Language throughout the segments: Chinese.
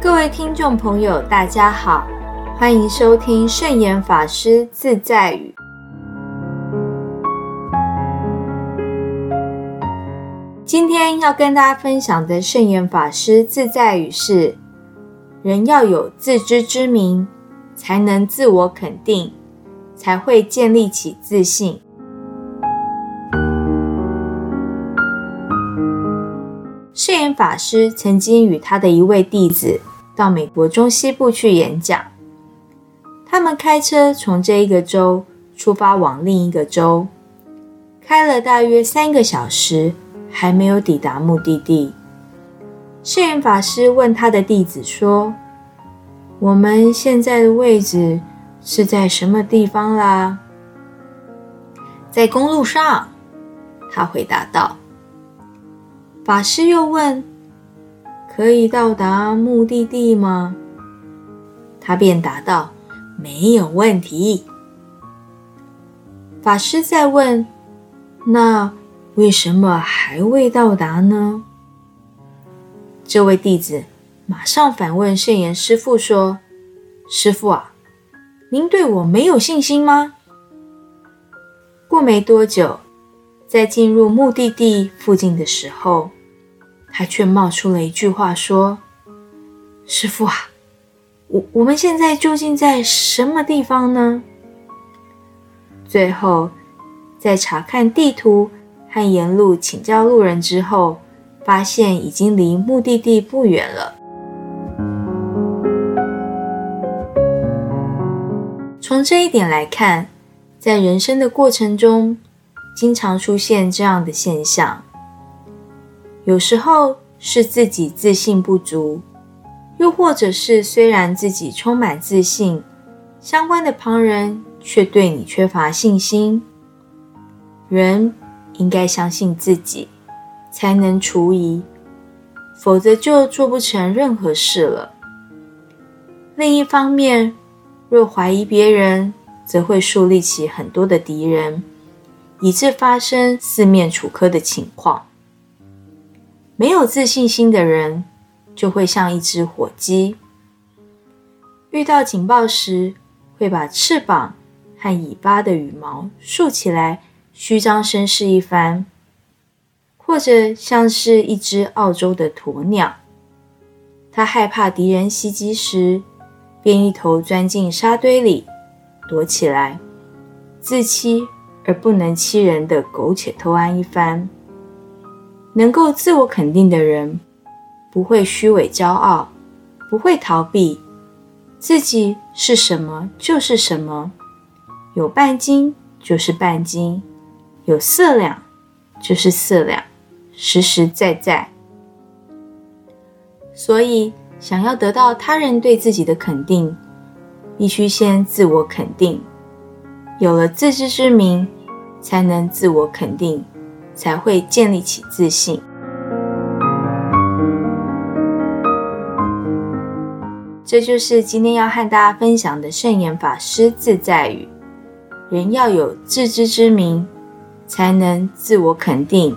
各位听众朋友，大家好，欢迎收听圣严法师自在语。今天要跟大家分享的圣严法师自在语是：人要有自知之明，才能自我肯定，才会建立起自信。圣严法师曾经与他的一位弟子到美国中西部去演讲。他们开车从这一个州出发往另一个州，开了大约三个小时，还没有抵达目的地。圣严法师问他的弟子说：“我们现在的位置是在什么地方啦？”“在公路上。”他回答道。法师又问：“可以到达目的地吗？”他便答道：“没有问题。”法师再问：“那为什么还未到达呢？”这位弟子马上反问圣言师父说：“师父啊，您对我没有信心吗？”过没多久，在进入目的地附近的时候。他却冒出了一句话说：“师傅啊，我我们现在究竟在什么地方呢？”最后，在查看地图和沿路请教路人之后，发现已经离目的地不远了。从这一点来看，在人生的过程中，经常出现这样的现象。有时候是自己自信不足，又或者是虽然自己充满自信，相关的旁人却对你缺乏信心。人应该相信自己，才能除疑，否则就做不成任何事了。另一方面，若怀疑别人，则会树立起很多的敌人，以致发生四面楚歌的情况。没有自信心的人，就会像一只火鸡，遇到警报时，会把翅膀和尾巴的羽毛竖起来，虚张声势一番；或者像是一只澳洲的鸵鸟，它害怕敌人袭击时，便一头钻进沙堆里躲起来，自欺而不能欺人的苟且偷安一番。能够自我肯定的人，不会虚伪骄傲，不会逃避，自己是什么就是什么，有半斤就是半斤，有四两就是四两，实实在在。所以，想要得到他人对自己的肯定，必须先自我肯定。有了自知之明，才能自我肯定。才会建立起自信。这就是今天要和大家分享的圣严法师自在语：人要有自知之明，才能自我肯定，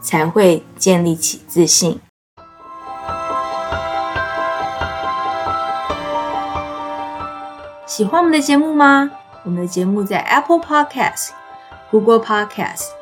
才会建立起自信。喜欢我们的节目吗？我们的节目在 Apple Podcast、Google Podcast。